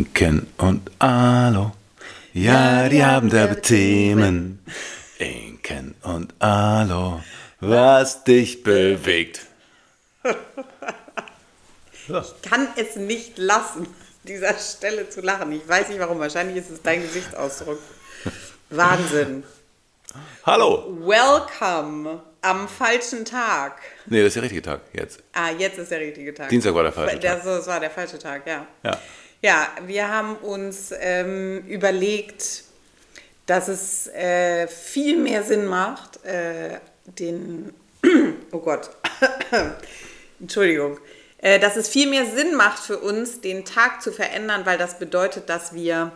Inken und Alo. Ja, die haben derbe Themen. Inken und Alo. Was dich bewegt. Ich kann es nicht lassen, dieser Stelle zu lachen. Ich weiß nicht warum. Wahrscheinlich ist es dein Gesichtsausdruck. Wahnsinn. Hallo. Welcome am falschen Tag. Nee, das ist der richtige Tag jetzt. Ah, jetzt ist der richtige Tag. Dienstag war der falsche Das, Tag. das war der falsche Tag, ja. Ja. Ja, wir haben uns ähm, überlegt, dass es äh, viel mehr Sinn macht, äh, den, oh Gott, Entschuldigung, äh, dass es viel mehr Sinn macht für uns, den Tag zu verändern, weil das bedeutet, dass wir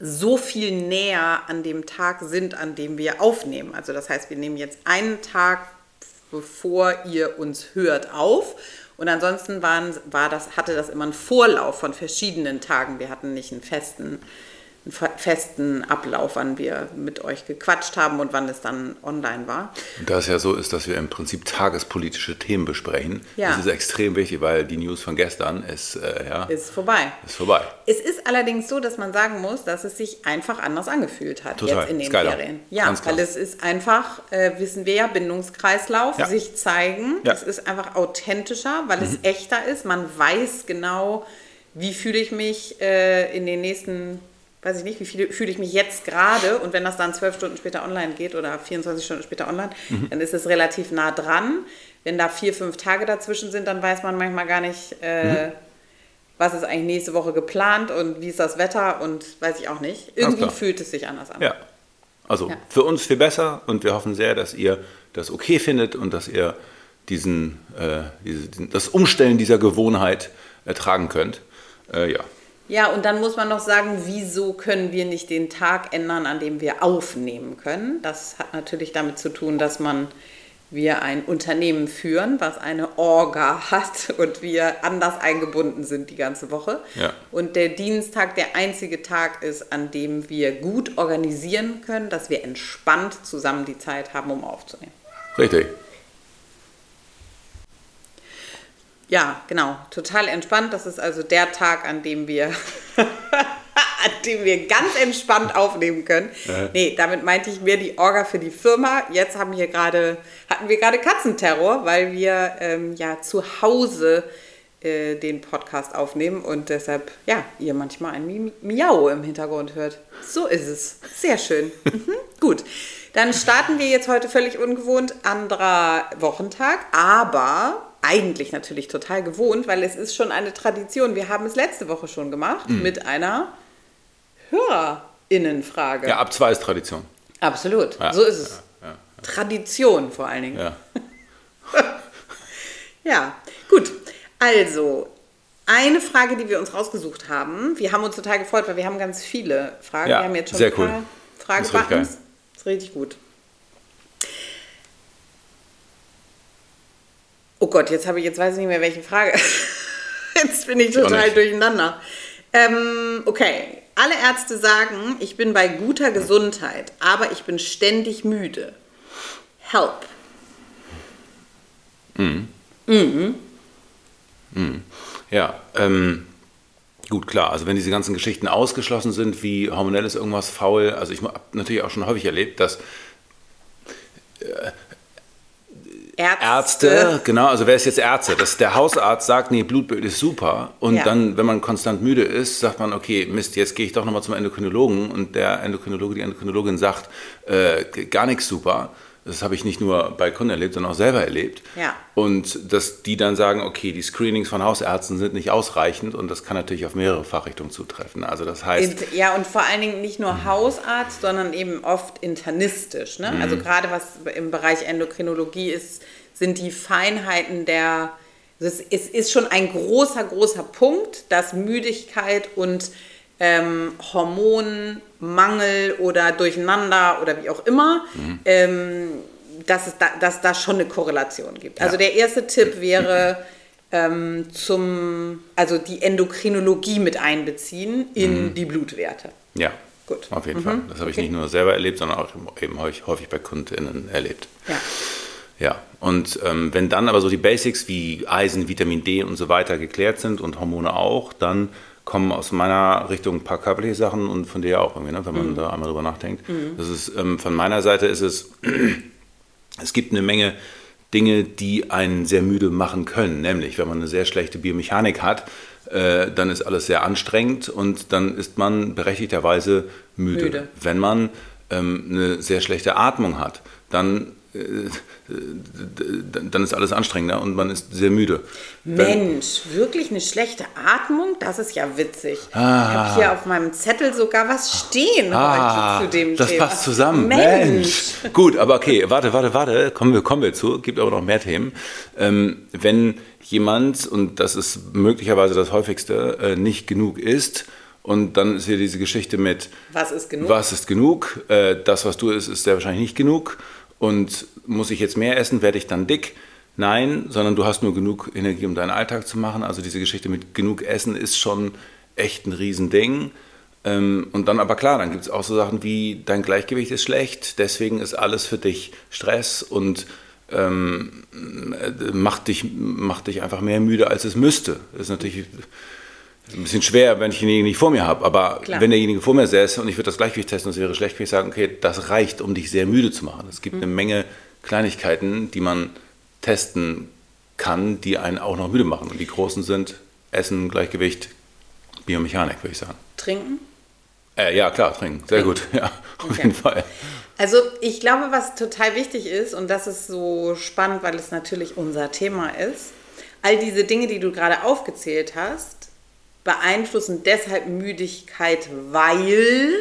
so viel näher an dem Tag sind, an dem wir aufnehmen. Also das heißt, wir nehmen jetzt einen Tag, bevor ihr uns hört, auf. Und ansonsten waren, war das, hatte das immer einen Vorlauf von verschiedenen Tagen. Wir hatten nicht einen festen, einen fe- festen Ablauf, wann wir mit euch gequatscht haben und wann es dann online war. Da es ja so ist, dass wir im Prinzip tagespolitische Themen besprechen, Ja. das ist extrem wichtig, weil die News von gestern ist, äh, ja, Ist vorbei. ist vorbei. Es ist allerdings so, dass man sagen muss, dass es sich einfach anders angefühlt hat Total. jetzt in den geiler. Ferien. Ja, weil es ist einfach, äh, wissen wir ja, Bindungskreislauf, Ja. sich zeigen. Ja. Mhm. Es ist einfach authentischer, weil es echter ist. Man weiß genau, wie fühle ich mich äh, in den nächsten, weiß ich nicht, wie viele- fühle ich mich jetzt gerade. Und wenn das dann zwölf Stunden später online geht oder 24 Stunden später online, Mhm. dann ist es relativ nah dran. Wenn da vier, fünf Tage dazwischen sind, dann weiß man manchmal gar nicht, äh, Mhm. was ist eigentlich nächste Woche geplant und wie ist das Wetter und weiß ich auch nicht. Irgendwie fühlt es sich anders an. Ja. Also Ja. für uns viel besser und wir hoffen sehr, dass ihr das okay findet und dass ihr diesen, äh, diese, diesen, das Umstellen dieser Gewohnheit ertragen könnt. Äh, ja. Ja, und dann muss man noch sagen, wieso können wir nicht den Tag ändern, an dem wir aufnehmen können? Das hat natürlich damit zu tun, dass man wir ein Unternehmen führen, was eine Orga hat und wir anders eingebunden sind die ganze Woche. Ja. Und der Dienstag der einzige Tag ist, an dem wir gut organisieren können, dass wir entspannt zusammen die Zeit haben, um aufzunehmen. Richtig. Ja, genau. Total entspannt. Das ist also der Tag, an dem wir, an dem wir ganz entspannt aufnehmen können. Nee, damit meinte ich mehr die Orga für die Firma. Jetzt haben wir gerade, hatten wir gerade Katzenterror, weil wir ähm, ja zu Hause äh, den Podcast aufnehmen und deshalb, ja, ihr manchmal ein Mi Miau im Hintergrund hört. So ist es. Sehr schön. Mhm. Gut. Dann starten wir jetzt heute völlig ungewohnt, anderer Wochentag, aber eigentlich natürlich total gewohnt, weil es ist schon eine Tradition. Wir haben es letzte Woche schon gemacht mit einer Hörerinnenfrage. Ja, ab zwei ist Tradition. Absolut, Ja, so ist es. Ja, ja, Tradition vor allen Dingen. ja. Ja, gut. Also, eine Frage, die wir uns rausgesucht haben. Wir haben uns total gefreut, weil wir haben ganz viele Fragen. Ja, wir haben jetzt schon sehr ein cool. paar Das ist richtig geil. Das ist richtig gut. Oh Gott, jetzt habe ich, jetzt weiß ich nicht mehr, welche Frage. Jetzt bin ich total durcheinander. Ähm, okay. Alle Ärzte sagen, ich bin bei guter Gesundheit, aber ich bin ständig müde. Help. Ja, ähm, gut, klar. Also wenn diese ganzen Geschichten ausgeschlossen sind, wie hormonell ist irgendwas faul, also ich habe natürlich auch schon häufig erlebt, dass Ärzte. Ärzte, genau, also wer ist jetzt Ärzte? Dass der Hausarzt sagt, nee, Blutbild ist super. Und Ja. dann, wenn man konstant müde ist, sagt man, okay, Mist, jetzt gehe ich doch nochmal zum Endokrinologen. Und der Endokrinologe, die Endokrinologin sagt, äh, gar nichts super. Das habe ich nicht nur bei Kunden erlebt, sondern auch selber erlebt. Ja. Und dass die dann sagen, okay, die Screenings von Hausärzten sind nicht ausreichend und das kann natürlich auf mehrere Fachrichtungen zutreffen. Also das heißt, Ja, und vor allen Dingen nicht nur Hausarzt, sondern eben oft internistisch. Ne? Also gerade was im Bereich Endokrinologie ist, sind die Feinheiten der. Also es ist schon ein großer, großer Punkt, dass Müdigkeit und ähm, Hormonmangel oder Durcheinander oder wie auch immer, ähm, dass, es da, dass da schon eine Korrelation gibt. Also Ja. der erste Tipp wäre, ähm, zum, also die Endokrinologie mit einbeziehen in die Blutwerte. ja, Gut. auf jeden Fall. Das habe ich Okay. nicht nur selber erlebt, sondern auch eben häufig häufig bei KundInnen erlebt. Ja. Ja, und ähm, wenn dann aber so die Basics wie Eisen, Vitamin D und so weiter geklärt sind und Hormone auch, dann kommen aus meiner Richtung ein paar körperliche Sachen und von dir auch irgendwie, ne, wenn man mhm. da einmal drüber nachdenkt. Mhm. Das ist, ähm, von meiner Seite ist es, es gibt eine Menge Dinge, die einen sehr müde machen können. Nämlich, wenn man eine sehr schlechte Biomechanik hat, äh, dann ist alles sehr anstrengend und dann ist man berechtigterweise müde. müde. Wenn man ähm, eine sehr schlechte Atmung hat, dann dann ist alles anstrengender und man ist sehr müde. Mensch, Wenn, wirklich eine schlechte Atmung? Das ist ja witzig. Ah, ich habe hier auf meinem Zettel sogar was stehen ah, heute zu dem das Thema. Das passt zusammen. Mensch. Mensch. Gut, aber okay, warte, warte, warte, kommen wir, kommen wir zu. Gibt aber noch mehr Themen. Ähm, wenn jemand, und das ist möglicherweise das häufigste, äh, nicht genug isst, und dann ist hier diese Geschichte mit, was ist genug? Was ist genug? Äh, das, was du isst, ist sehr wahrscheinlich nicht genug. Und muss ich jetzt mehr essen, werde ich dann dick? Nein, sondern du hast nur genug Energie, um deinen Alltag zu machen. Also diese Geschichte mit genug Essen ist schon echt ein Riesending. Ähm, und dann aber klar, dann gibt es auch so Sachen wie, dein Gleichgewicht ist schlecht, deswegen ist alles für dich Stress und ähm, macht, dich, macht dich einfach mehr müde, als es müsste. Das ist natürlich ein bisschen schwer, wenn ich denjenigen nicht vor mir habe. Aber Klar. wenn derjenige vor mir säße und ich würde das Gleichgewicht testen und es wäre schlecht, würde ich sagen, okay, das reicht, um dich sehr müde zu machen. Es gibt mhm. eine Menge Kleinigkeiten, die man testen kann, die einen auch noch müde machen. Und die großen sind Essen, Gleichgewicht, Biomechanik, würde ich sagen. Trinken? Äh, ja, klar, trinken. Sehr trinken. gut. Ja, auf okay. jeden Fall. Also ich glaube, was total wichtig ist, und das ist so spannend, weil es natürlich unser Thema ist, all diese Dinge, die du gerade aufgezählt hast, beeinflussen deshalb Müdigkeit, weil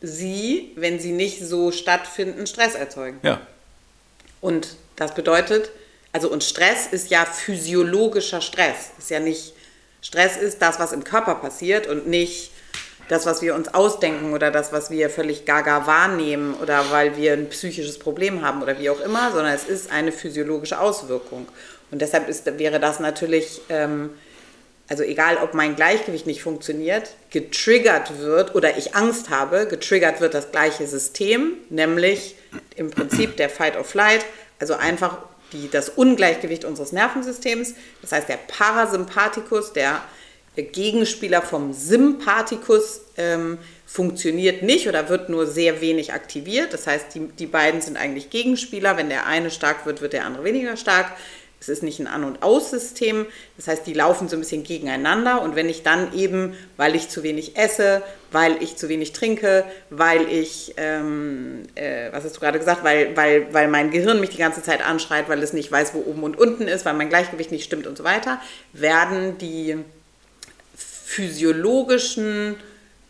sie, wenn sie nicht so stattfinden, Stress erzeugen. Ja. Und das bedeutet, also und Stress ist ja physiologischer Stress. Ist ja nicht Stress ist das, was im Körper passiert und nicht das, was wir uns ausdenken oder das, was wir völlig gaga wahrnehmen oder weil wir ein psychisches Problem haben oder wie auch immer, sondern es ist eine physiologische Auswirkung. Und deshalb ist, wäre das natürlich ähm, also egal ob mein Gleichgewicht nicht funktioniert, getriggert wird oder ich Angst habe, getriggert wird das gleiche System, nämlich im Prinzip der Fight or Flight, also einfach die, das Ungleichgewicht unseres Nervensystems. Das heißt, der Parasympathikus, der Gegenspieler vom Sympathikus, ähm, funktioniert nicht oder wird nur sehr wenig aktiviert. Das heißt, die, die beiden sind eigentlich Gegenspieler. Wenn der eine stark wird, wird der andere weniger stark. Es ist nicht ein An- und Aus-System. Das heißt, die laufen so ein bisschen gegeneinander. Und wenn ich dann eben, weil ich zu wenig esse, weil ich zu wenig trinke, weil ich, ähm, äh, was hast du gerade gesagt, weil, weil, weil mein Gehirn mich die ganze Zeit anschreit, weil es nicht weiß, wo oben und unten ist, weil mein Gleichgewicht nicht stimmt und so weiter, werden die physiologischen,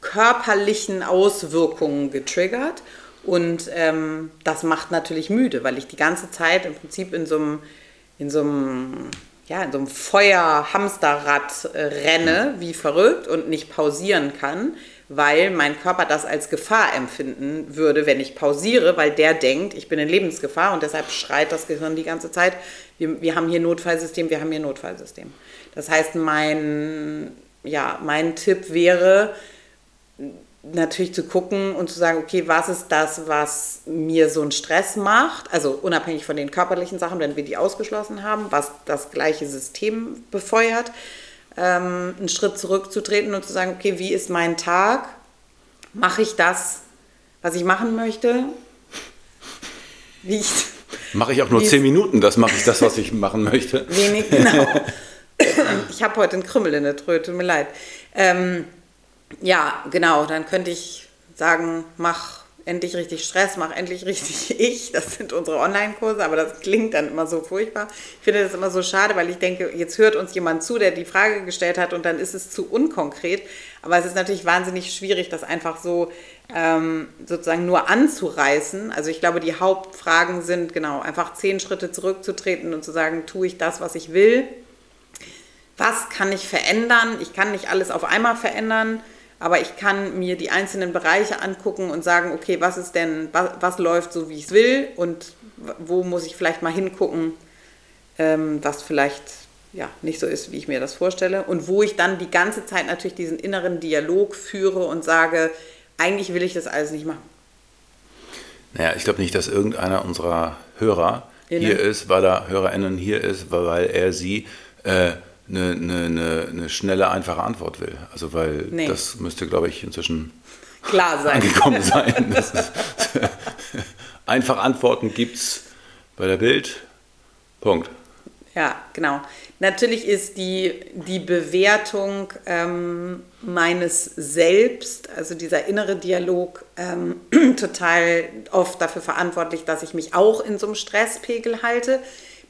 körperlichen Auswirkungen getriggert. Und ähm, das macht natürlich müde, weil ich die ganze Zeit im Prinzip in so einem in so einem, ja, in so einem Feuer-Hamsterrad äh, renne, wie verrückt und nicht pausieren kann, weil mein Körper das als Gefahr empfinden würde, wenn ich pausiere, weil der denkt, ich bin in Lebensgefahr und deshalb schreit das Gehirn die ganze Zeit, wir, wir haben hier Notfallsystem, wir haben hier Notfallsystem. Das heißt, mein, ja, mein Tipp wäre, natürlich zu gucken und zu sagen, okay, was ist das, was mir so einen Stress macht, also unabhängig von den körperlichen Sachen, wenn wir die ausgeschlossen haben, was das gleiche System befeuert, ähm, einen Schritt zurückzutreten und zu sagen, okay, wie ist mein Tag? Mache ich das, was ich machen möchte? Wie ich, mache ich auch nur zehn Minuten, das mache ich das, was ich machen möchte. Wenig, genau. ich habe heute einen Krümmel in der Tröte, tut mir leid. Ähm, ja, genau, dann könnte ich sagen, mach endlich richtig Stress, mach endlich richtig ich. Das sind unsere Online-Kurse, aber das klingt dann immer so furchtbar. Ich finde das immer so schade, weil ich denke, jetzt hört uns jemand zu, der die Frage gestellt hat und dann ist es zu unkonkret. Aber es ist natürlich wahnsinnig schwierig, das einfach so ähm, sozusagen nur anzureißen. Also ich glaube, die Hauptfragen sind genau, einfach zehn Schritte zurückzutreten und zu sagen, tue ich das, was ich will? Was kann ich verändern? Ich kann nicht alles auf einmal verändern aber ich kann mir die einzelnen Bereiche angucken und sagen, okay, was ist denn, was, was läuft so, wie ich es will und wo muss ich vielleicht mal hingucken, ähm, was vielleicht ja, nicht so ist, wie ich mir das vorstelle. Und wo ich dann die ganze Zeit natürlich diesen inneren Dialog führe und sage, eigentlich will ich das alles nicht machen. Naja, ich glaube nicht, dass irgendeiner unserer Hörer hier ist, weil er HörerInnen hier ist, weil er sie äh, eine, eine, eine, schnelle, einfache Antwort will. Also weil Nee. das müsste, glaube ich, inzwischen Klar sein. angekommen sein. Ist, einfach Antworten gibt's bei der Bild. Punkt. Ja, genau. Natürlich ist die, die Bewertung ähm, meines Selbst, also dieser innere Dialog, ähm, total oft dafür verantwortlich, dass ich mich auch in so einem Stresspegel halte.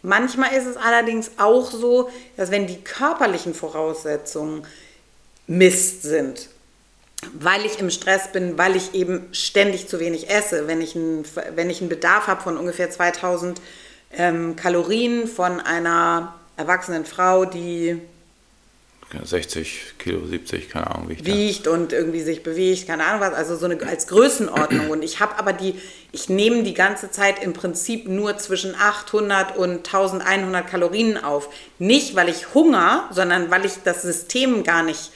Manchmal ist es allerdings auch so, dass wenn die körperlichen Voraussetzungen Mist sind, weil ich im Stress bin, weil ich eben ständig zu wenig esse, wenn ich einen, wenn ich einen Bedarf habe von ungefähr 2000 ähm, Kalorien von einer erwachsenen Frau, die 60 Kilo, 70, keine Ahnung, wie ich wiegt und irgendwie sich bewegt, keine Ahnung was, also so eine als Größenordnung. Und ich habe aber die, ich nehme die ganze Zeit im Prinzip nur zwischen 800 und 1100 Kalorien auf. Nicht, weil ich Hunger, sondern weil ich das System gar nicht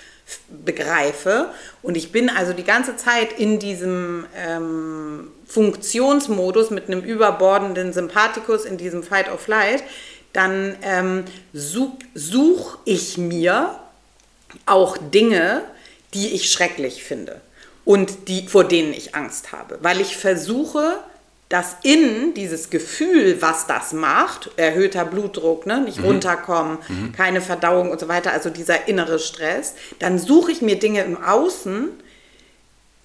begreife. Und ich bin also die ganze Zeit in diesem ähm, Funktionsmodus mit einem überbordenden Sympathikus, in diesem Fight or Flight. Dann ähm, suche such ich mir auch Dinge, die ich schrecklich finde und die, vor denen ich Angst habe, weil ich versuche, das in dieses Gefühl, was das macht, erhöhter Blutdruck, ne, nicht runterkommen, keine Verdauung und so weiter, also dieser innere Stress, dann suche ich mir Dinge im Außen,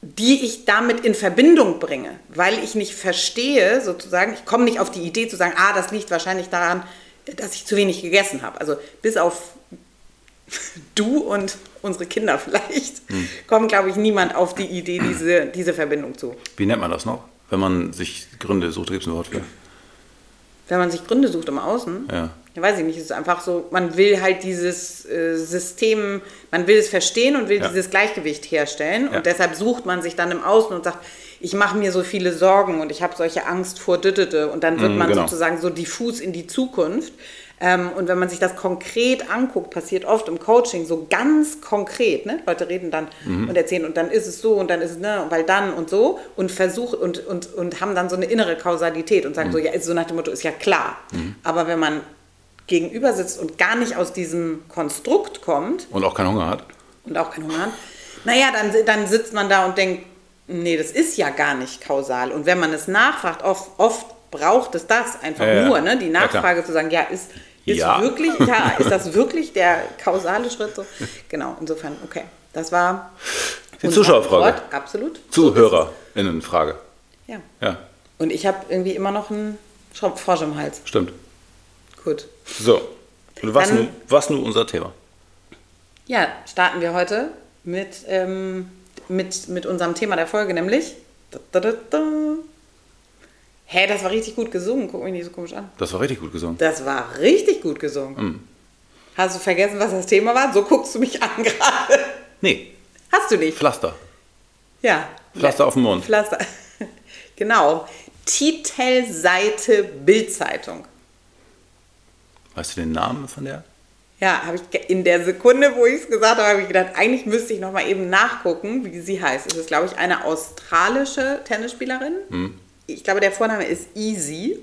die ich damit in Verbindung bringe, weil ich nicht verstehe, sozusagen, ich komme nicht auf die Idee zu sagen, ah, das liegt wahrscheinlich daran, dass ich zu wenig gegessen habe. Also bis auf du und unsere Kinder vielleicht, kommt, glaube ich, niemand auf die Idee, diese, diese Verbindung zu. Wie nennt man das noch? Wenn man sich Gründe sucht, gibt es ein Wort für. Wenn man sich Gründe sucht im Außen, Ja. ja, weiß ich nicht, es ist einfach so, man will halt dieses äh, System, man will es verstehen und will Ja. dieses Gleichgewicht herstellen Ja. und deshalb sucht man sich dann im Außen und sagt, ich mache mir so viele Sorgen und ich habe solche Angst vor Düttete und dann wird Mhm, man genau. sozusagen so diffus in die Zukunft. Ähm, und wenn man sich das konkret anguckt, passiert oft im Coaching so ganz konkret. Ne? Leute reden dann Mhm. und erzählen und dann ist es so und dann ist es, ne, weil dann und so und versuchen und, und, und haben dann so eine innere Kausalität und sagen Mhm. so, ja, ist so nach dem Motto, ist ja klar. Aber wenn man gegenüber sitzt und gar nicht aus diesem Konstrukt kommt Und auch keinen Hunger hat. und auch keinen Hunger hat, naja, dann, dann sitzt man da und denkt, nee, das ist ja gar nicht kausal. Und wenn man es nachfragt, oft, oft braucht es das einfach Ja, ja. nur, ne? die Ja. Nachfrage zu sagen, ja, ist, ist Ja. wirklich, ja, ist das wirklich der kausale Schritt? So? Genau, insofern, okay. Das war Die Zuschauerfrage. Antwort. Absolut. ZuhörerInnen-Frage. Ja. Ja, Und ich habe irgendwie immer noch einen Frosch im Hals. stimmt. Gut. So. Und was, Dann- nun, was nun unser Thema? Ja, starten wir heute mit, ähm, mit, mit unserem Thema der Folge, nämlich. Da, da, da. Hä, das war richtig gut gesungen. Guck mich nicht so komisch an. Das war richtig gut gesungen. Das war richtig gut gesungen. Hast du vergessen, was das Thema war? So guckst du mich an gerade. Nee, Hast du nicht? Pflaster. Ja. Pflaster auf dem Mund. Pflaster. Genau. Titelseite Bildzeitung. Weißt du den Namen von der? Ja, habe ich in der Sekunde, wo ich es gesagt habe, habe ich gedacht, eigentlich müsste ich noch mal eben nachgucken, wie sie heißt. Es ist, glaube ich, eine australische Tennisspielerin. Ich glaube, der Vorname ist Easy.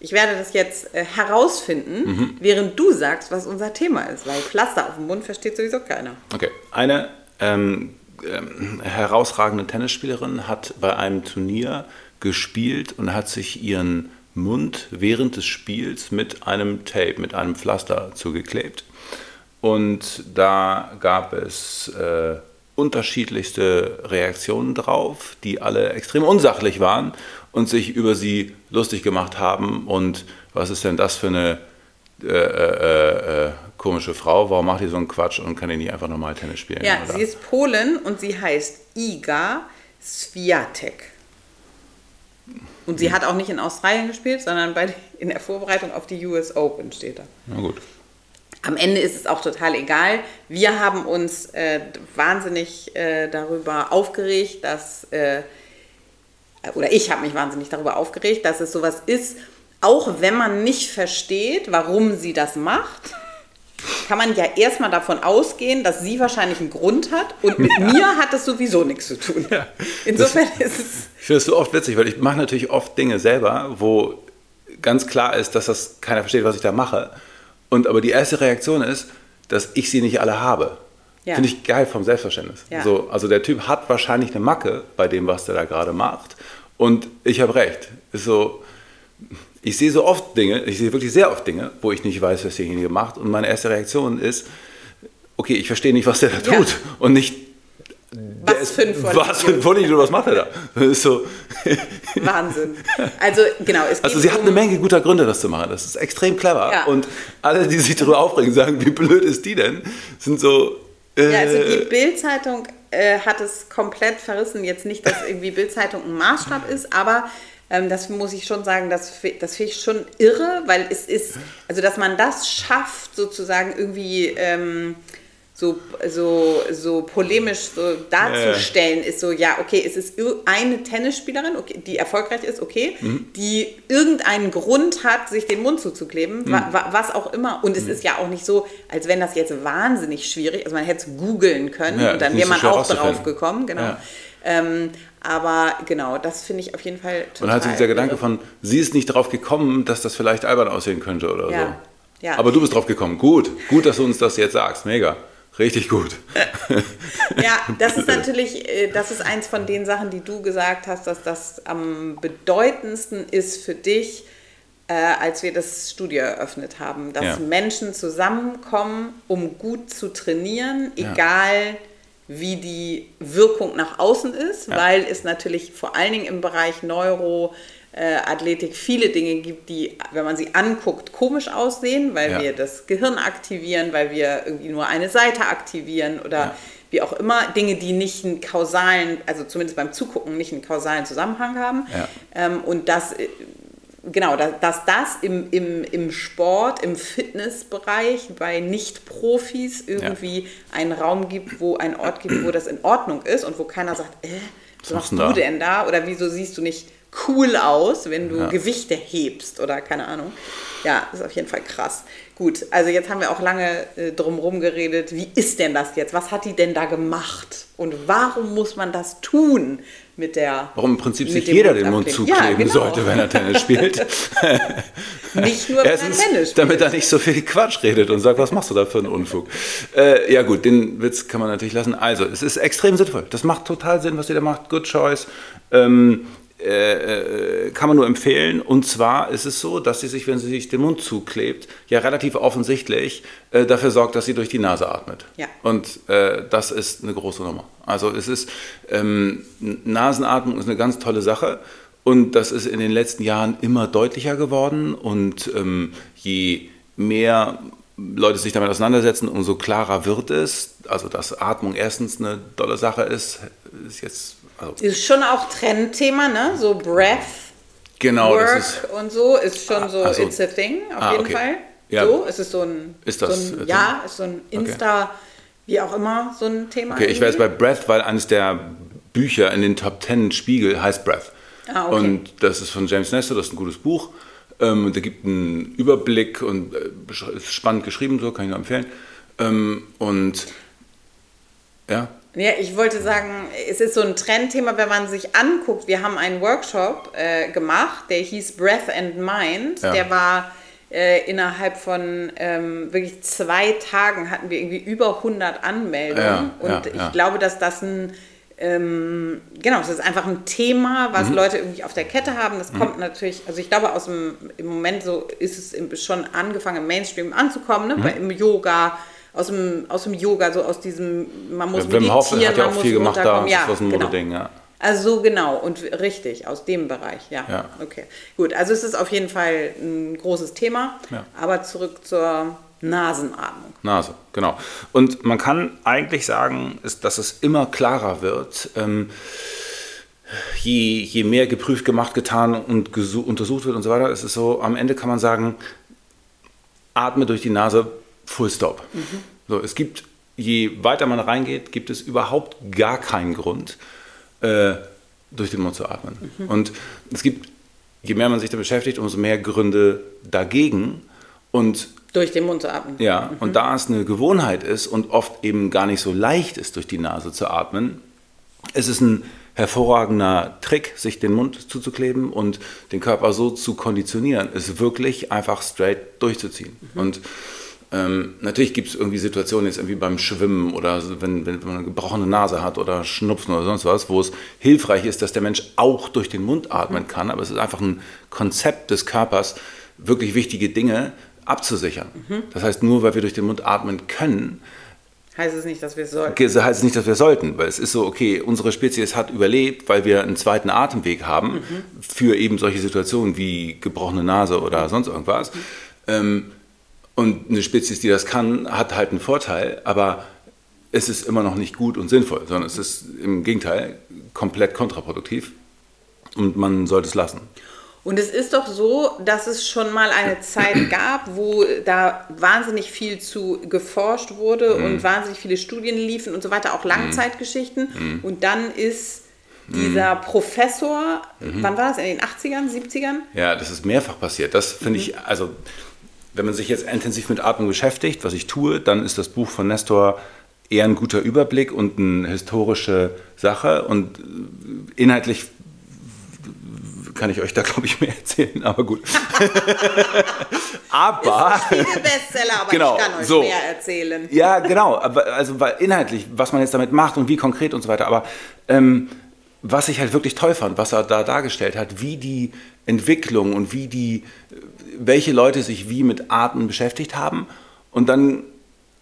Ich werde das jetzt äh, herausfinden, während du sagst, was unser Thema ist, weil Pflaster auf dem Mund versteht sowieso keiner. Okay. Eine ähm, ähm, herausragende Tennisspielerin hat bei einem Turnier gespielt und hat sich ihren Mund während des Spiels mit einem Tape, mit einem Pflaster zugeklebt. Und da gab es äh, unterschiedlichste Reaktionen drauf, die alle extrem unsachlich waren und sich über sie lustig gemacht haben. Und was ist denn das für eine äh, äh, äh, komische Frau? Warum macht die so einen Quatsch und kann die nicht einfach normal Tennis spielen? Ja, oder? sie ist Polin und sie heißt Iga Swiatek. Und sie hat auch nicht in Australien gespielt, sondern bei, in der Vorbereitung auf die US Open steht da. Na gut. Am Ende ist es auch total egal. Wir haben uns äh, wahnsinnig äh, darüber aufgeregt, dass, äh, oder ich habe mich wahnsinnig darüber aufgeregt, dass es sowas ist, auch wenn man nicht versteht, warum sie das macht, kann man ja erstmal davon ausgehen, dass sie wahrscheinlich einen Grund hat und mit mir hat das sowieso nichts zu tun. Insofern ist es. Ich finde es so oft witzig, weil ich mache natürlich oft Dinge selber, wo ganz klar ist, dass das keiner versteht, was ich da mache. Und aber die erste Reaktion ist, dass ich sie nicht alle habe. Ja. Finde ich geil vom Selbstverständnis. Ja. So, also der Typ hat wahrscheinlich eine Macke bei dem, was der da gerade macht. Und ich habe recht. Ist so, ich sehe so oft Dinge, ich sehe wirklich sehr oft Dinge, wo ich nicht weiß, was derjenige macht. Und meine erste Reaktion ist, okay, ich verstehe nicht, was der da tut. Und nicht, was für ein Vollidiot. Was für ein Vollidiot, was macht er da? Das ist so. Wahnsinn. Also, genau. Also, sie um hat eine Menge guter Gründe, das zu machen. Das ist extrem clever. Ja. Und alle, die sich darüber aufregen, sagen, wie blöd ist die denn, sind so. Äh, ja, also die Bild-Zeitung äh, hat es komplett verrissen. Jetzt nicht, dass irgendwie Bild-Zeitung ein Maßstab ist, aber ähm, das muss ich schon sagen, das, das finde ich schon irre, weil es ist, also dass man das schafft, sozusagen irgendwie. Ähm, so, so, so polemisch so darzustellen, ja. ist so, ja, okay, es ist eine Tennisspielerin, okay, die erfolgreich ist, okay, mhm. die irgendeinen Grund hat, sich den Mund zuzukleben, mhm. wa, was auch immer. Und es mhm. ist ja auch nicht so, als wenn das jetzt wahnsinnig schwierig, also man hätte es googeln können ja, und dann wäre man auch drauf gekommen, genau. Ja. Ähm, aber genau, das finde ich auf jeden Fall total. Und hat sich dieser Gedanke von, sie ist nicht drauf gekommen, dass das vielleicht albern aussehen könnte oder so. Ja. Aber du bist drauf gekommen. Gut, gut, dass du uns das jetzt sagst. Mega. Richtig gut. ja, das ist natürlich, äh, das ist eins von den Sachen, die du gesagt hast, dass das am bedeutendsten ist für dich, äh, als wir das Studio eröffnet haben, dass ja. Menschen zusammenkommen, um gut zu trainieren, egal ja. wie die Wirkung nach außen ist, ja. weil es natürlich vor allen Dingen im Bereich Neuro, Athletik viele Dinge gibt, die, wenn man sie anguckt, komisch aussehen, weil ja. wir das Gehirn aktivieren, weil wir irgendwie nur eine Seite aktivieren oder ja. wie auch immer. Dinge, die nicht einen kausalen, also zumindest beim Zugucken nicht einen kausalen Zusammenhang haben. Ja. Ähm, und das äh, genau, dass, dass das im, im, im Sport, im Fitnessbereich bei Nicht-Profis irgendwie einen Raum gibt, wo ein Ort gibt, wo das in Ordnung ist und wo keiner sagt, äh, was machst du da? denn da? Oder wieso siehst du nicht cool aus, wenn du ja. Gewichte hebst oder keine Ahnung. Ja, ist auf jeden Fall krass. Gut, also jetzt haben wir auch lange äh, drumherum geredet. Wie ist denn das jetzt? Was hat die denn da gemacht? Und warum muss man das tun mit der. Warum im Prinzip sich jeder den Mund zukleben ja, genau. sollte, wenn er Tennis spielt. nicht nur, wenn er Tennis spielt. Damit er nicht so viel Quatsch redet und sagt, was machst du da für einen Unfug? Äh, ja, gut, den Witz kann man natürlich lassen. Also, es ist extrem sinnvoll. Das macht total Sinn, was ihr da macht. Good choice. Ähm, äh, äh, kann man nur empfehlen. Und zwar ist es so, dass sie sich, wenn sie sich den Mund zuklebt, ja relativ offensichtlich äh, dafür sorgt, dass sie durch die Nase atmet. Ja. Und äh, das ist eine große Nummer. Also es ist, ähm, Nasenatmung ist eine ganz tolle Sache. Und das ist in den letzten Jahren immer deutlicher geworden. Und ähm, je mehr Leute sich damit auseinandersetzen, umso klarer wird es. Also dass Atmung erstens eine tolle Sache ist, ist jetzt also ist schon auch Trendthema, ne? So Breath, genau, Work ist, und so ist schon so, also, it's a thing, auf ah, jeden okay. Fall. Ja. So, es ist so ein, ist das, so ein ja, ist so ein Insta, okay. wie auch immer, so ein Thema. Okay, ich wäre jetzt bei Breath, weil eines der Bücher in den Top Ten Spiegel heißt Breath. Ah, okay. Und das ist von James Nestor, das ist ein gutes Buch. Ähm, der gibt einen Überblick und äh, ist spannend geschrieben, so kann ich nur empfehlen. Ähm, und ja. Ja, ich wollte sagen, es ist so ein Trendthema, wenn man sich anguckt. Wir haben einen Workshop äh, gemacht, der hieß Breath and Mind. Ja. Der war äh, innerhalb von ähm, wirklich zwei Tagen hatten wir irgendwie über 100 Anmeldungen. Ja, und ja, ich glaube, dass das ein ähm, genau, es ist einfach ein Thema, was mhm. Leute irgendwie auf der Kette haben. Das mhm. kommt natürlich, also ich glaube, aus dem im Moment so ist es schon angefangen, im Mainstream anzukommen, ne? Mhm. im Yoga, aus dem, aus dem Yoga, so aus diesem, man muss ja, Wim Hof hat ja auch viel gemacht da, ja, das ist ein genau. Ding, ja. Also so genau und richtig, aus dem Bereich, ja. ja. Okay, gut. Also es ist auf jeden Fall ein großes Thema, ja. aber zurück zur Nasenatmung. Nase, genau. Und man kann eigentlich sagen, ist, dass es immer klarer wird, ähm, je, je mehr geprüft, gemacht, getan und untersucht wird und so weiter, ist es so, am Ende kann man sagen, atme durch die Nase Full Stop. Mhm. So, es gibt, je weiter man reingeht, gibt es überhaupt gar keinen Grund, äh, durch den Mund zu atmen. Mhm. Und es gibt, je mehr man sich damit beschäftigt, umso mehr Gründe dagegen. Und durch den Mund zu atmen. Ja, mhm. und da es eine Gewohnheit ist und oft eben gar nicht so leicht ist, durch die Nase zu atmen, es ist ein hervorragender Trick, sich den Mund zuzukleben und den Körper so zu konditionieren, es wirklich einfach straight durchzuziehen. Mhm. Und ähm, natürlich gibt es irgendwie Situationen, jetzt irgendwie beim Schwimmen oder wenn, wenn, man eine gebrochene Nase hat oder Schnupfen oder sonst was, wo es hilfreich ist, dass der Mensch auch durch den Mund atmen mhm. kann. Aber es ist einfach ein Konzept des Körpers, wirklich wichtige Dinge abzusichern. Mhm. Das heißt, nur weil wir durch den Mund atmen können, heißt es nicht, dass wir sollten. Heißt es nicht, dass wir sollten, weil es ist so, okay, unsere Spezies hat überlebt, weil wir einen zweiten Atemweg haben mhm. für eben solche Situationen wie gebrochene Nase oder sonst irgendwas. Mhm. Ähm, und eine Spezies, die das kann, hat halt einen Vorteil, aber es ist immer noch nicht gut und sinnvoll, sondern es ist im Gegenteil komplett kontraproduktiv und man sollte es lassen. Und es ist doch so, dass es schon mal eine Zeit gab, wo da wahnsinnig viel zu geforscht wurde mm. und wahnsinnig viele Studien liefen und so weiter, auch Langzeitgeschichten. Mm. Und dann ist dieser mm. Professor, -hmm. wann war das, in den 80ern, 70ern? Ja, das ist mehrfach passiert. Das finde ich, also wenn man sich jetzt intensiv mit Atmung beschäftigt, was ich tue, dann ist das Buch von Nestor eher ein guter Überblick und eine historische Sache und inhaltlich kann ich euch da, glaube ich, mehr erzählen, aber gut. aber. Ist viele Bestseller, aber genau, ich kann euch so. mehr erzählen. Ja, genau. Aber, also weil inhaltlich, was man jetzt damit macht und wie konkret und so weiter. Aber ähm, was ich halt wirklich toll fand, was er da dargestellt hat, wie die Entwicklung und wie die, welche Leute sich wie mit Arten beschäftigt haben. Und dann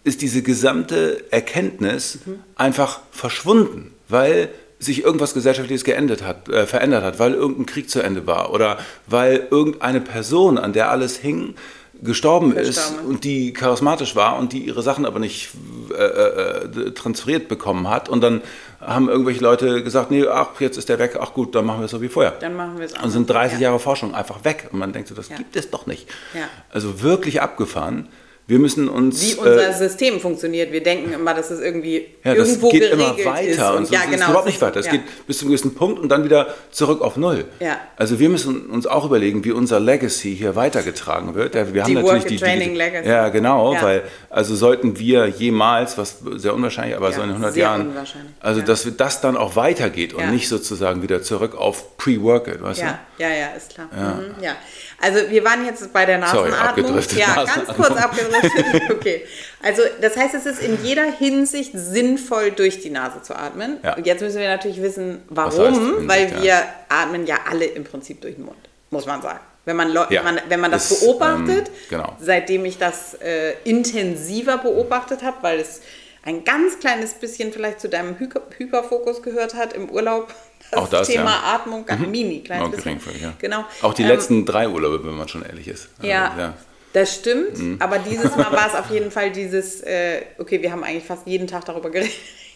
ist diese gesamte Erkenntnis mhm. einfach verschwunden, weil sich irgendwas Gesellschaftliches geändert hat, äh, verändert hat, weil irgendein Krieg zu Ende war oder weil irgendeine Person, an der alles hing, gestorben ist und die charismatisch war und die ihre Sachen aber nicht äh, äh, transferiert bekommen hat. Und dann haben irgendwelche Leute gesagt, nee, ach, jetzt ist der weg, ach gut, dann machen wir es so wie vorher. Dann machen wir es Und sind 30 ja. Jahre Forschung einfach weg. Und man denkt so, das ja. gibt es doch nicht. Ja. Also wirklich abgefahren. Wir müssen uns. Wie unser äh, System funktioniert. Wir denken immer, dass es irgendwie ja, irgendwo geht immer weiter. Und, und so ja, genau. überhaupt nicht weiter. Es ja. geht bis zu einem gewissen Punkt und dann wieder zurück auf Null. Ja. Also wir müssen uns auch überlegen, wie unser Legacy hier weitergetragen wird. Wir die haben natürlich die, Training die, Legacy. Ja, genau, ja. weil also sollten wir jemals, was sehr unwahrscheinlich, aber so in 100 Jahren, also dass das dann auch weitergeht und nicht sozusagen wieder zurück auf Pre-Workout, weißt ja. du? Ja, ja, ist klar. Mhm. Ja. Also wir waren jetzt bei der Nasenatmung. Sorry, ja, ganz kurz abgedriftet. okay. Also das heißt, es ist in jeder Hinsicht sinnvoll, durch die Nase zu atmen. Ja. Und jetzt müssen wir natürlich wissen, warum, weil wir ja. atmen ja alle im Prinzip durch den Mund, muss man sagen. Wenn man, ja. man, wenn man das ist, beobachtet, ähm, genau. seitdem ich das äh, intensiver beobachtet habe, weil es ein ganz kleines bisschen vielleicht zu deinem Hy Hyperfokus gehört hat im Urlaub, das auch das, Thema ja. Atmung, mhm. mini, kleines bisschen. Ja. Genau. Auch die ähm, letzten drei Urlaube, wenn man schon ehrlich ist. Also, ja, ja, das stimmt. Mhm. Aber dieses Mal war es auf jeden Fall dieses, äh, okay, wir haben eigentlich fast jeden Tag darüber mhm.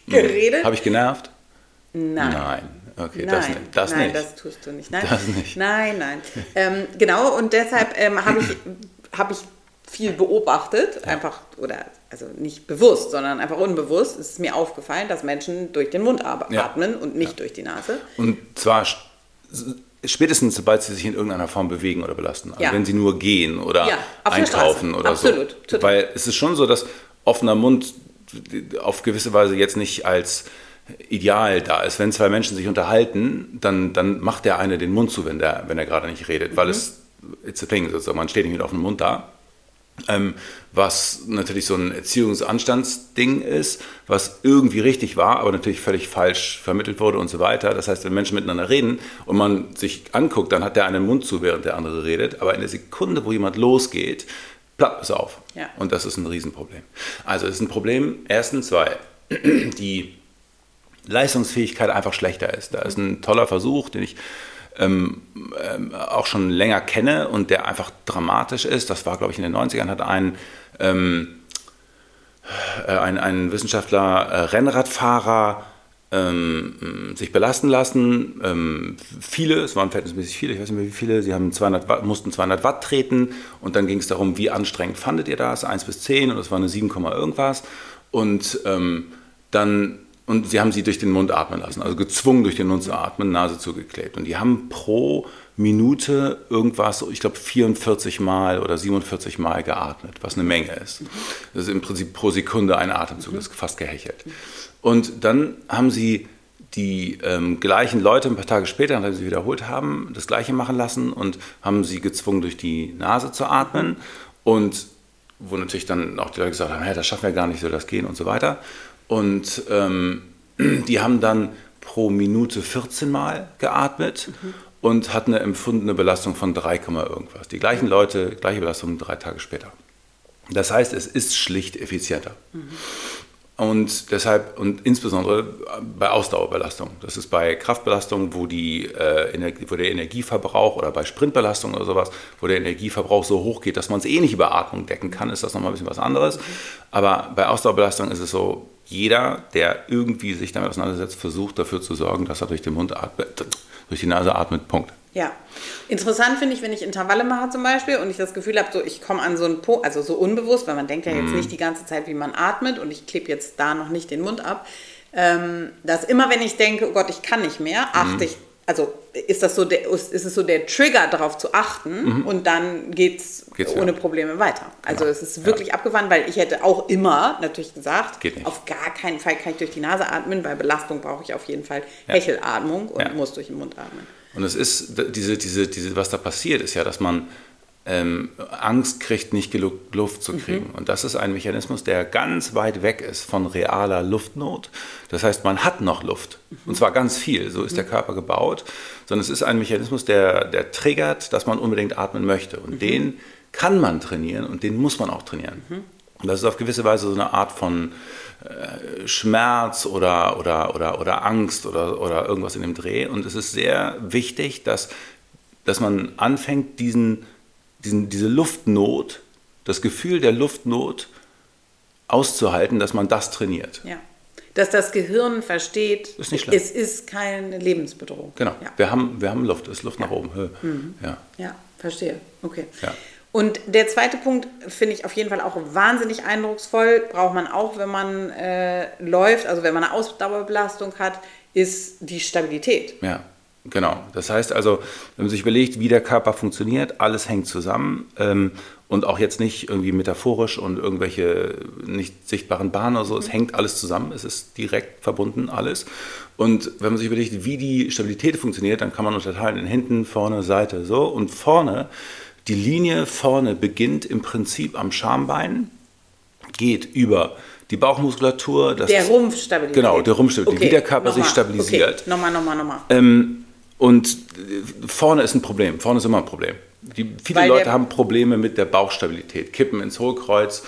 geredet. Habe ich genervt? Nein. Nein. Okay, nein, das, nicht. das nein, nicht. das tust du nicht. Nein, das nicht. Nein, nein. ähm, genau, und deshalb ähm, habe ich, hab ich viel beobachtet, einfach, oder also nicht bewusst, sondern einfach unbewusst, ist mir aufgefallen, dass Menschen durch den Mund atmen ja. und nicht ja. durch die Nase. Und zwar spätestens, sobald sie sich in irgendeiner Form bewegen oder belasten. Also ja. wenn sie nur gehen oder einkaufen oder Absolut. so. Total. Weil es ist schon so, dass offener Mund auf gewisse Weise jetzt nicht als Ideal da ist. Wenn zwei Menschen sich unterhalten, dann, dann macht der eine den Mund zu, wenn, der, wenn er gerade nicht redet, mhm. weil es it's a thing, sozusagen. man steht nicht mit offenem Mund da. Ähm, was natürlich so ein Erziehungsanstandsding ist, was irgendwie richtig war, aber natürlich völlig falsch vermittelt wurde und so weiter. Das heißt, wenn Menschen miteinander reden und man sich anguckt, dann hat der einen Mund zu, während der andere redet, aber in der Sekunde, wo jemand losgeht, plappt es auf. Ja. Und das ist ein Riesenproblem. Also es ist ein Problem, erstens, weil die Leistungsfähigkeit einfach schlechter ist. Da ist ein toller Versuch, den ich ähm, ähm, auch schon länger kenne und der einfach dramatisch ist. Das war, glaube ich, in den 90ern, hat ein, ähm, äh, ein, ein Wissenschaftler, äh, Rennradfahrer, ähm, sich belasten lassen. Ähm, viele, es waren verhältnismäßig viele, ich weiß nicht mehr wie viele, sie haben 200 Watt, mussten 200 Watt treten und dann ging es darum, wie anstrengend fandet ihr das? 1 bis 10 und das war eine 7, irgendwas. Und ähm, dann und sie haben sie durch den Mund atmen lassen, also gezwungen durch den Mund zu atmen, Nase zugeklebt. Und die haben pro Minute irgendwas, ich glaube 44 Mal oder 47 Mal geatmet, was eine Menge ist. Das ist im Prinzip pro Sekunde ein Atemzug, das ist fast gehechelt. Und dann haben sie die ähm, gleichen Leute ein paar Tage später, nachdem sie wiederholt haben, das Gleiche machen lassen und haben sie gezwungen, durch die Nase zu atmen. Und wo natürlich dann auch die Leute gesagt haben, hey, das schaffen wir gar nicht, soll das gehen und so weiter. Und ähm, die haben dann pro Minute 14 Mal geatmet mhm. und hatten eine empfundene Belastung von 3, irgendwas. Die gleichen Leute, gleiche Belastung drei Tage später. Das heißt, es ist schlicht effizienter. Mhm. Und deshalb, und insbesondere bei Ausdauerbelastung. Das ist bei Kraftbelastung, wo, die, äh, wo der Energieverbrauch oder bei Sprintbelastung oder sowas, wo der Energieverbrauch so hoch geht, dass man es eh nicht über Atmung decken kann, ist das nochmal ein bisschen was anderes. Aber bei Ausdauerbelastung ist es so, jeder, der irgendwie sich damit auseinandersetzt, versucht dafür zu sorgen, dass er durch den Mund atmet, durch die Nase atmet, Punkt. Ja, interessant finde ich, wenn ich Intervalle mache zum Beispiel und ich das Gefühl habe, so ich komme an so einen Punkt, also so unbewusst, weil man denkt ja jetzt mm. nicht die ganze Zeit, wie man atmet und ich klebe jetzt da noch nicht den Mund ab, ähm, dass immer wenn ich denke, oh Gott, ich kann nicht mehr, achte mm. ich, also ist das so der, ist es so der Trigger darauf zu achten mm. und dann geht es ohne ja. Probleme weiter. Also genau. es ist wirklich ja. abgewandt, weil ich hätte auch immer natürlich gesagt, auf gar keinen Fall kann ich durch die Nase atmen, bei Belastung brauche ich auf jeden Fall ja. Hechelatmung und muss durch den Mund atmen. Und es ist, diese, diese, diese, was da passiert, ist ja, dass man ähm, Angst kriegt, nicht genug Luft zu kriegen. Mhm. Und das ist ein Mechanismus, der ganz weit weg ist von realer Luftnot. Das heißt, man hat noch Luft. Mhm. Und zwar ganz viel. So ist mhm. der Körper gebaut. Sondern es ist ein Mechanismus, der, der triggert, dass man unbedingt atmen möchte. Und mhm. den kann man trainieren und den muss man auch trainieren. Mhm. Und das ist auf gewisse Weise so eine Art von äh, Schmerz oder, oder, oder, oder Angst oder, oder irgendwas in dem Dreh. Und es ist sehr wichtig, dass, dass man anfängt, diesen, diesen, diese Luftnot, das Gefühl der Luftnot auszuhalten, dass man das trainiert. Ja. Dass das Gehirn versteht, ist nicht es ist keine Lebensbedrohung. Genau. Ja. Wir, haben, wir haben Luft, es ist Luft ja. nach oben. Mhm. Ja. ja, verstehe. Okay. Ja. Und der zweite Punkt finde ich auf jeden Fall auch wahnsinnig eindrucksvoll, braucht man auch, wenn man äh, läuft, also wenn man eine Ausdauerbelastung hat, ist die Stabilität. Ja, genau. Das heißt also, wenn man sich überlegt, wie der Körper funktioniert, alles hängt zusammen ähm, und auch jetzt nicht irgendwie metaphorisch und irgendwelche nicht sichtbaren Bahnen oder so, es mhm. hängt alles zusammen, es ist direkt verbunden alles. Und wenn man sich überlegt, wie die Stabilität funktioniert, dann kann man unterteilen in hinten, vorne, Seite, so und vorne die Linie vorne beginnt im Prinzip am Schambein, geht über die Bauchmuskulatur. der Rumpf stabilisiert. Genau, der Rumpf stabilisiert, okay, wie der Körper sich stabilisiert. Okay. Nochmal, nochmal, nochmal. Ähm, und vorne ist ein Problem, vorne ist immer ein Problem. Die, viele Weil Leute haben Probleme mit der Bauchstabilität, kippen ins Hohlkreuz.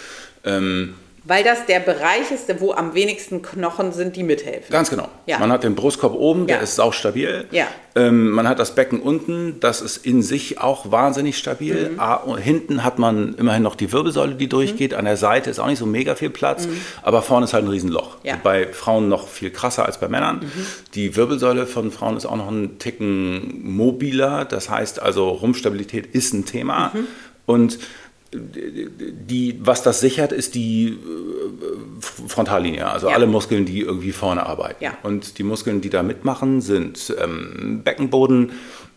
Ähm, weil das der Bereich ist, wo am wenigsten Knochen sind, die mithelfen. Ganz genau. Ja. Man hat den Brustkorb oben, der ja. ist auch stabil. Ja. Ähm, man hat das Becken unten, das ist in sich auch wahnsinnig stabil. Mhm. Ah, hinten hat man immerhin noch die Wirbelsäule, die durchgeht. Mhm. An der Seite ist auch nicht so mega viel Platz, mhm. aber vorne ist halt ein Riesenloch. Ja. Bei Frauen noch viel krasser als bei Männern. Mhm. Die Wirbelsäule von Frauen ist auch noch ein Ticken mobiler. Das heißt also, Rumpfstabilität ist ein Thema. Mhm. Und die, was das sichert, ist die äh, Frontallinie, also ja. alle Muskeln, die irgendwie vorne arbeiten. Ja. Und die Muskeln, die da mitmachen, sind ähm, Beckenboden,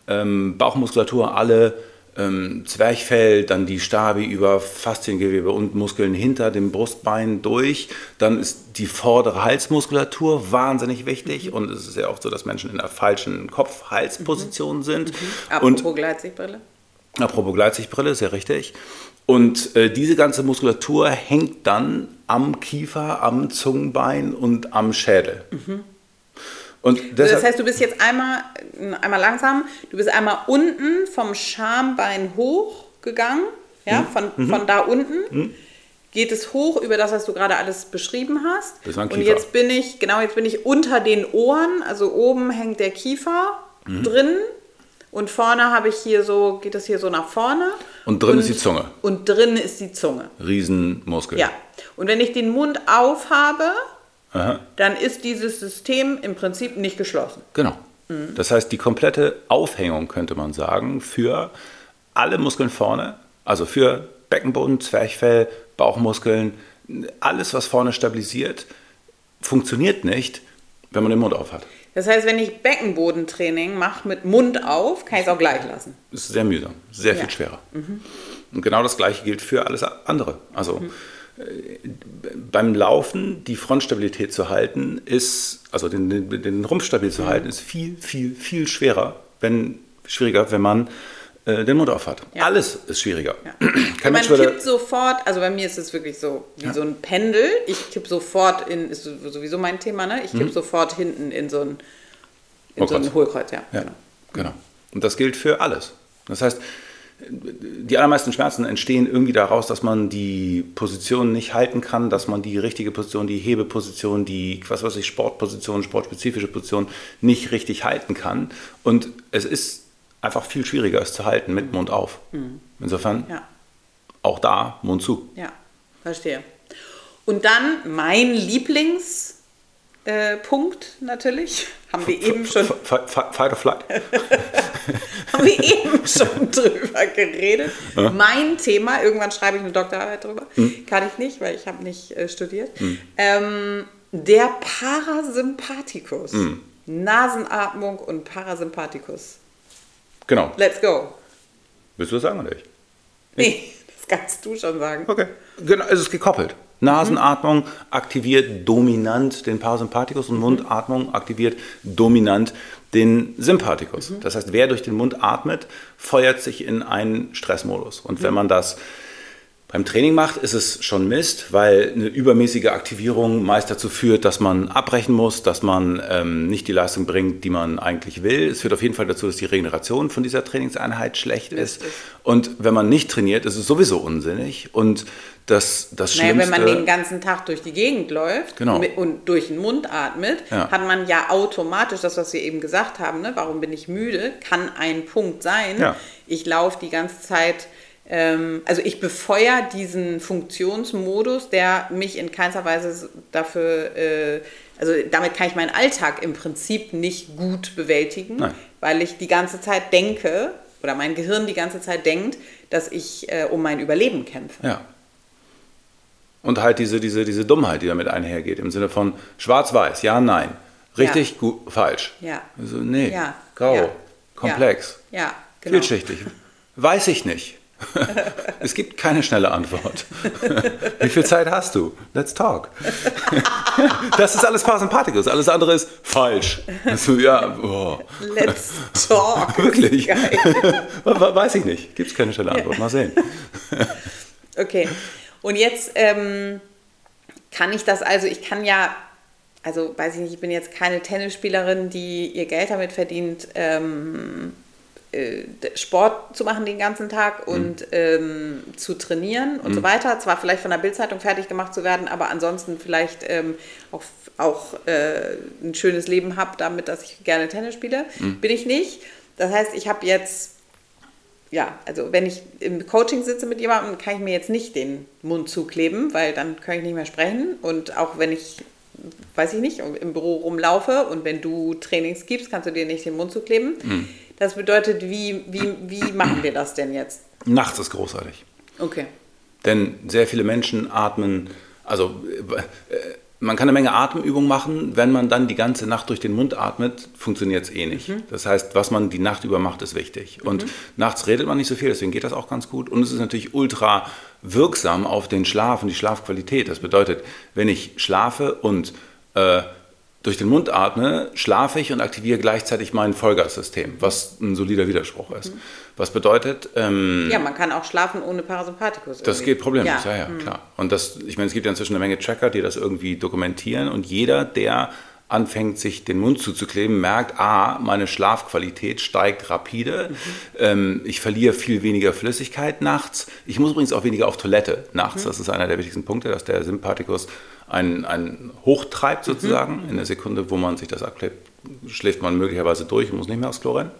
ähm, Bauchmuskulatur, alle ähm, Zwerchfell, dann die Stabi über Fasziengewebe und Muskeln hinter dem Brustbein durch. Dann ist die vordere Halsmuskulatur wahnsinnig wichtig. Mhm. Und es ist ja auch so, dass Menschen in der falschen Kopf-Hals-Position mhm. sind. Mhm. Apropos und, Gleitsichtbrille. Apropos Gleitsichtbrille, sehr richtig. Und äh, diese ganze Muskulatur hängt dann am Kiefer, am Zungenbein und am Schädel. Mhm. Und deshalb, das heißt, du bist jetzt einmal, einmal langsam, du bist einmal unten vom Schambein hochgegangen, ja, mhm. von, mhm. von da unten. Mhm. Geht es hoch über das, was du gerade alles beschrieben hast. War ein Kiefer. Und jetzt bin ich, genau, jetzt bin ich unter den Ohren, also oben hängt der Kiefer mhm. drin und vorne habe ich hier so, geht das hier so nach vorne. Und drin und, ist die Zunge. Und drin ist die Zunge. Riesenmuskel. Ja. Und wenn ich den Mund auf habe, Aha. dann ist dieses System im Prinzip nicht geschlossen. Genau. Mhm. Das heißt, die komplette Aufhängung, könnte man sagen, für alle Muskeln vorne, also für Beckenboden, Zwerchfell, Bauchmuskeln, alles, was vorne stabilisiert, funktioniert nicht, wenn man den Mund auf hat. Das heißt, wenn ich Beckenbodentraining mache mit Mund auf, kann ich es auch gleich lassen. Das ist sehr mühsam, sehr ja. viel schwerer. Mhm. Und genau das Gleiche gilt für alles andere. Also mhm. beim Laufen die Frontstabilität zu halten, ist, also den, den, den Rumpf stabil zu halten, ist viel, viel, viel schwerer, wenn, schwieriger, wenn man äh, den Mund auf hat. Ja. Alles ist schwieriger. Ja. Kein man würde, kippt sofort, also bei mir ist es wirklich so wie so ein Pendel. Ich kipp sofort in, ist sowieso mein Thema, ne? Ich kipp sofort hinten in so ein, in so ein Hohlkreuz. Hohlkreuz, ja. ja, Genau. genau. Und das gilt für alles. Das heißt, die allermeisten Schmerzen entstehen irgendwie daraus, dass man die Position nicht halten kann, dass man die richtige Position, die Hebeposition, die, was weiß ich, Sportposition, sportspezifische Position nicht richtig halten kann. Und es ist einfach viel schwieriger, es zu halten mit Mund auf. Insofern Ja. auch da Mund zu. Ja, verstehe. Und dann mein Lieblingspunkt äh, Punkt natürlich, haben wir eben schon, Fight or flight. haben wir eben schon drüber geredet. Mein Thema, irgendwann schreibe ich eine Doktorarbeit drüber, kann ich nicht, weil ich habe nicht äh, studiert. Ähm, der Parasympathikus. Nasenatmung und Parasympathikus. Genau. Let's go. Willst du das sagen oder ich? Nee, das kannst du schon sagen. Okay. Genau, es ist gekoppelt. Nasenatmung aktiviert dominant den Parasympathikus und Mundatmung aktiviert dominant den Sympathikus. Das heißt, wer durch den Mund atmet, feuert sich in einen Stressmodus. Und wenn man das beim Training macht, ist es schon Mist, weil eine übermäßige Aktivierung meist dazu führt, dass man abbrechen muss, dass man ähm, nicht die Leistung bringt, die man eigentlich will. Es führt auf jeden Fall dazu, dass die Regeneration von dieser Trainingseinheit schlecht ist. Und wenn man nicht trainiert, ist es sowieso unsinnig. Und das, das Naja, Schlimmste... wenn man den ganzen Tag durch die Gegend läuft Genau. und durch den Mund atmet, Ja. hat man ja automatisch das, was wir eben gesagt haben, ne? warum bin ich müde, kann ein Punkt sein. Ja. Ich laufe die ganze Zeit, also ich befeuere diesen Funktionsmodus, der mich in keinster Weise dafür, äh, also damit kann ich meinen Alltag im Prinzip nicht gut bewältigen, Nein. weil ich die ganze Zeit denke, oder mein Gehirn die ganze Zeit denkt, dass ich äh, um mein Überleben kämpfe. Ja. Und halt diese, diese, diese Dummheit, die damit einhergeht, im Sinne von schwarz-weiß, ja, nein, richtig, Ja. gut, falsch. Ja. Also, nee, Ja. grau, Ja. komplex, Ja, genau. vielschichtig. Weiß ich nicht. es gibt keine schnelle Antwort. Wie viel Zeit hast du? Let's talk. das ist alles Parasympathikus, alles andere ist falsch. Also, ja, oh. Let's talk. Wirklich? Weiß ich nicht. Gibt es keine schnelle Antwort. Mal sehen. Okay. Und jetzt ähm, kann ich das also, ich kann ja, also weiß ich nicht, ich bin jetzt keine Tennisspielerin, die ihr Geld damit verdient, ähm, äh, Sport zu machen den ganzen Tag und ähm, zu trainieren und so weiter. Zwar vielleicht von der Bildzeitung fertig gemacht zu werden, aber ansonsten vielleicht ähm, auch, auch äh, ein schönes Leben habe, damit, dass ich gerne Tennis spiele. Bin ich nicht. Das heißt, ich habe jetzt ja, also wenn ich im Coaching sitze mit jemandem, kann ich mir jetzt nicht den Mund zukleben, weil dann kann ich nicht mehr sprechen. Und auch wenn ich, weiß ich nicht, im Büro rumlaufe und wenn du Trainings gibst, kannst du dir nicht den Mund zukleben. Das bedeutet, wie, wie, wie machen wir das denn jetzt? Nachts ist großartig. Okay. Denn sehr viele Menschen atmen, also äh, man kann eine Menge Atemübungen machen, wenn man dann die ganze Nacht durch den Mund atmet, funktioniert es eh nicht. Das heißt, was man die Nacht über macht, ist wichtig. Und nachts redet man nicht so viel, deswegen geht das auch ganz gut. Und es ist natürlich ultra wirksam auf den Schlaf und die Schlafqualität. Das bedeutet, wenn ich schlafe und äh, durch den Mund atme, schlafe ich und aktiviere gleichzeitig mein Vollgassystem, was ein solider Widerspruch ist. Was bedeutet, ähm, Ja, man kann auch schlafen ohne Parasympathikus. das irgendwie. geht problemlos, ja, ja, klar. Und das, ich meine, es gibt ja inzwischen eine Menge Tracker, die das irgendwie dokumentieren und jeder, der anfängt, sich den Mund zuzukleben, merkt, ah, meine Schlafqualität steigt rapide, ähm, ich verliere viel weniger Flüssigkeit nachts. Ich muss übrigens auch weniger auf Toilette nachts. Das ist einer der wichtigsten Punkte, dass der Sympathikus einen, einen hochtreibt sozusagen. In der Sekunde, wo man sich das abklebt, schläft man möglicherweise durch und muss nicht mehr aufs Klo rennen.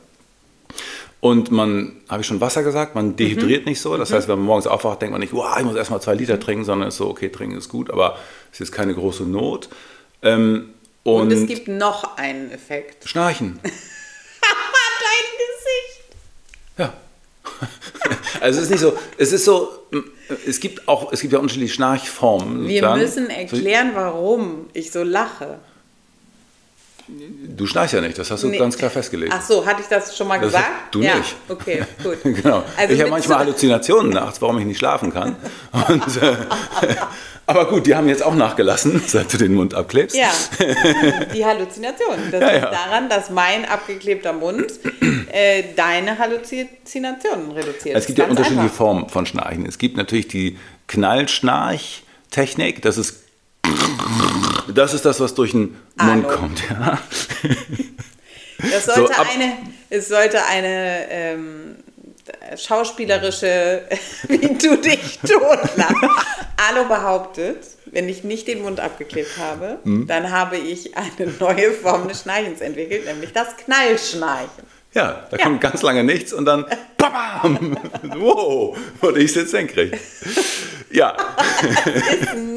Und man, habe ich schon Wasser gesagt, man dehydriert nicht so. Das heißt, wenn man morgens aufwacht, denkt man nicht, wow, ich muss erstmal zwei Liter trinken, sondern ist so, okay, trinken ist gut, aber es ist keine große Not. Ähm, und Und es gibt noch einen Effekt. Schnarchen. Dein Gesicht. Ja. Also es ist nicht so, es ist so, es gibt auch, es gibt ja unterschiedliche Schnarchformen. Wir sozusagen. müssen erklären, warum ich so lache. Du schnarchst ja nicht, das hast du Nee. ganz klar festgelegt. Ach so, hatte ich das schon mal Das- gesagt? du ja. nicht. Okay, gut. Genau. Also ich habe manchmal Halluzinationen nachts, warum ich nicht schlafen kann. Und, äh, aber gut, die haben jetzt auch nachgelassen, seit du den Mund abklebst. Ja, die Halluzination. Das Ja, liegt ja. daran, dass mein abgeklebter Mund äh, deine Halluzinationen reduziert. Es gibt ja unterschiedliche einfach. Formen von Schnarchen. Es gibt natürlich die Knallschnarch-Technik. Das ist, das ist das, was durch den Mund kommt. Ja. Das sollte So, eine, es sollte eine ähm, schauspielerische, wie du dich totlachst. Alo behauptet, wenn ich nicht den Mund abgeklebt habe, Hm? dann habe ich eine neue Form des Schnarchens entwickelt, nämlich das Knallschnarchen. Ja, da Ja. kommt ganz lange nichts und dann bam, wow, wurde ich jetzt senkrecht. Ja,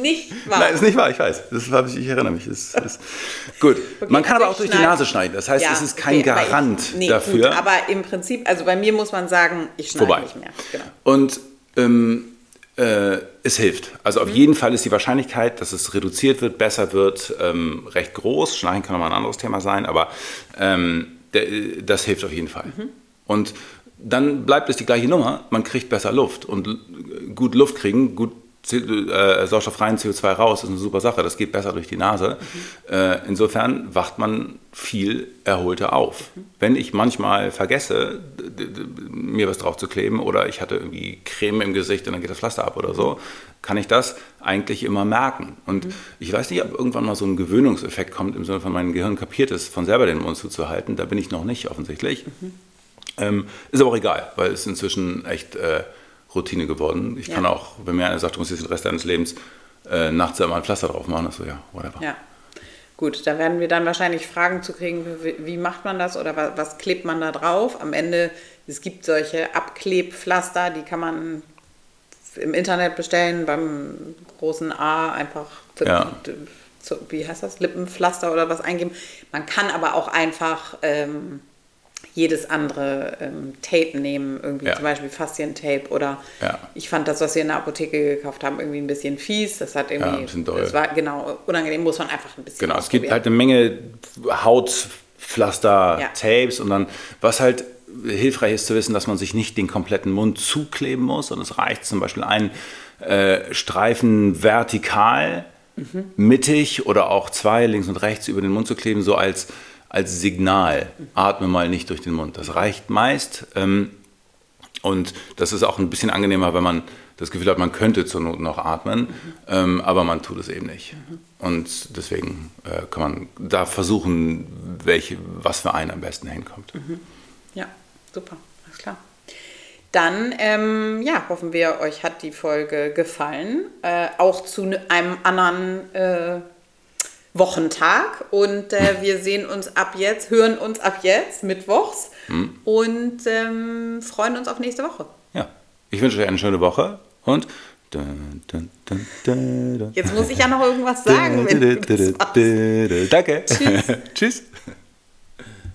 Nicht wahr. nein, ist nicht wahr, ich weiß. Das war, ich erinnere mich. Das, das, gut, man kann aber auch ich durch die Nase schneiden. Das heißt, Ja, es ist kein okay, Garant ich, nee, dafür. Gut, aber im Prinzip, also bei mir muss man sagen, ich schneide Vorbei. nicht mehr. Genau. Und ähm, äh, es hilft. Also auf Mhm. jeden Fall ist die Wahrscheinlichkeit, dass es reduziert wird, besser wird, ähm, recht groß. Schnarchen kann nochmal ein anderes Thema sein, aber ähm, das hilft auf jeden Fall. Mhm. Und dann bleibt es die gleiche Nummer, man kriegt besser Luft. Und gut Luft kriegen, gut äh, sauerstofffreien CO2 raus, ist eine super Sache. Das geht besser durch die Nase. Mhm. Insofern wacht man viel erholter auf. Mhm. Wenn ich manchmal vergesse, mir was drauf zu kleben oder ich hatte irgendwie Creme im Gesicht und dann geht das Pflaster ab oder so, kann ich das eigentlich immer merken. Und Mhm. ich weiß nicht, ob irgendwann mal so ein Gewöhnungseffekt kommt, im Sinne von mein Gehirn kapiert es, von selber den Mund zuzuhalten. Da bin ich noch nicht offensichtlich. Ähm, ist aber auch egal, weil es inzwischen echt äh, Routine geworden. Ich Ja. kann auch, wenn mir einer sagt, du musst jetzt den Rest deines Lebens äh, nachts immer ein Pflaster drauf machen, so ja, whatever. Ja. Gut, da werden wir dann wahrscheinlich Fragen zu kriegen, wie, wie macht man das oder was, was klebt man da drauf? Am Ende, es gibt solche Abklebpflaster, die kann man im Internet bestellen, beim großen A einfach, Ja. zu, wie heißt das, Lippenpflaster oder was eingeben. Man kann aber auch einfach ähm, jedes andere ähm, Tape nehmen, irgendwie Ja. zum Beispiel Faszientape oder Ja. ich fand das, was wir in der Apotheke gekauft haben, irgendwie ein bisschen fies. Das hat irgendwie, Ja, ein bisschen doll. das war genau unangenehm, muss man einfach ein bisschen Genau, es gibt halt eine Menge Hautpflaster. Tapes und dann, was halt hilfreich ist zu wissen, dass man sich nicht den kompletten Mund zukleben muss und es reicht zum Beispiel ein äh, Streifen vertikal, mittig oder auch zwei links und rechts über den Mund zu kleben, so als, als Signal, atme mal nicht durch den Mund. Das reicht meist. Ähm, und das ist auch ein bisschen angenehmer, wenn man das Gefühl hat, man könnte zur Not noch atmen, ähm, aber man tut es eben nicht. Und deswegen äh, kann man da versuchen, welche, was für einen am besten hinkommt. Ja, super, alles klar. Dann ähm, ja, hoffen wir, euch hat die Folge gefallen. Äh, auch zu ne- einem anderen äh, Wochentag. Und äh, wir sehen uns ab jetzt, hören uns ab jetzt, mittwochs. Und ähm, freuen uns auf nächste Woche. Ja, ich wünsche euch eine schöne Woche und. Jetzt muss ich ja noch irgendwas sagen. Wenn du das machst. Danke. Tschüss.